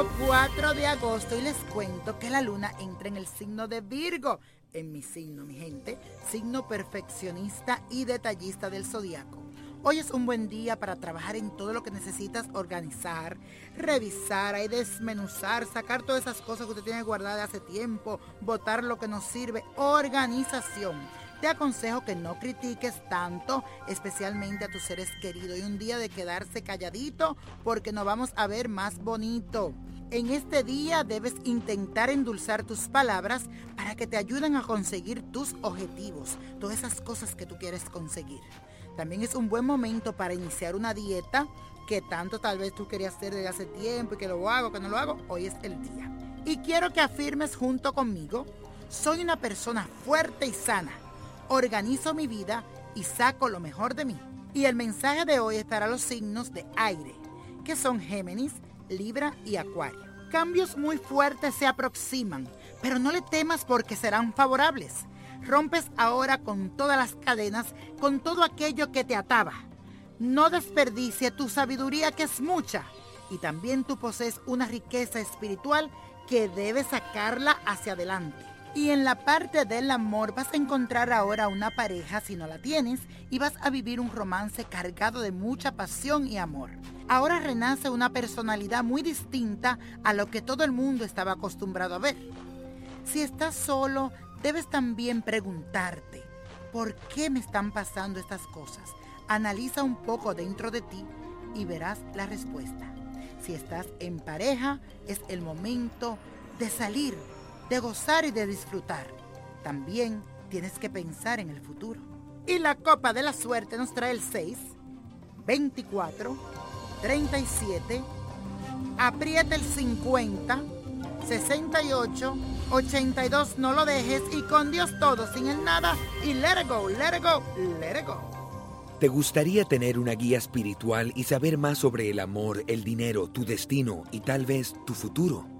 domingo 4 de agosto y les cuento que la luna entra en el signo de Virgo, en mi signo, mi gente, signo perfeccionista y detallista del zodiaco. Hoy es un buen día para trabajar en todo lo que necesitas organizar, revisar y desmenuzar, sacar todas esas cosas que usted tiene guardadas hace tiempo, botar lo que nos sirve, organización. Te aconsejo que no critiques tanto, especialmente a tus seres queridos, y un día de quedarse calladito porque nos vamos a ver más bonito. En este día debes intentar endulzar tus palabras para que te ayuden a conseguir tus objetivos, todas esas cosas que tú quieres conseguir. También es un buen momento para iniciar una dieta que tanto tal vez tú querías hacer desde hace tiempo y que lo hago, que no lo hago. Hoy es el día. Y quiero que afirmes junto conmigo, soy una persona fuerte y sana. Organizo mi vida y saco lo mejor de mí. Y el mensaje de hoy es para los signos de aire, que son Géminis, Libra y Acuario. Cambios muy fuertes se aproximan, pero no le temas porque serán favorables. Rompes ahora con todas las cadenas, con todo aquello que te ataba. No desperdicie tu sabiduría que es mucha y también tú posees una riqueza espiritual que debes sacarla hacia adelante. Y en la parte del amor vas a encontrar ahora una pareja si no la tienes y vas a vivir un romance cargado de mucha pasión y amor. Ahora renace una personalidad muy distinta a lo que todo el mundo estaba acostumbrado a ver. Si estás solo, debes también preguntarte, ¿por qué me están pasando estas cosas? Analiza un poco dentro de ti y verás la respuesta. Si estás en pareja, es el momento de salir, de gozar y de disfrutar. También tienes que pensar en el futuro. Y la copa de la suerte nos trae el 6, 24, 37, aprieta el 50, 68, 82, no lo dejes y con Dios todo, sin el nada y let it go, let it go, let it go. ¿Te gustaría tener una guía espiritual y saber más sobre el amor, el dinero, tu destino y tal vez tu futuro?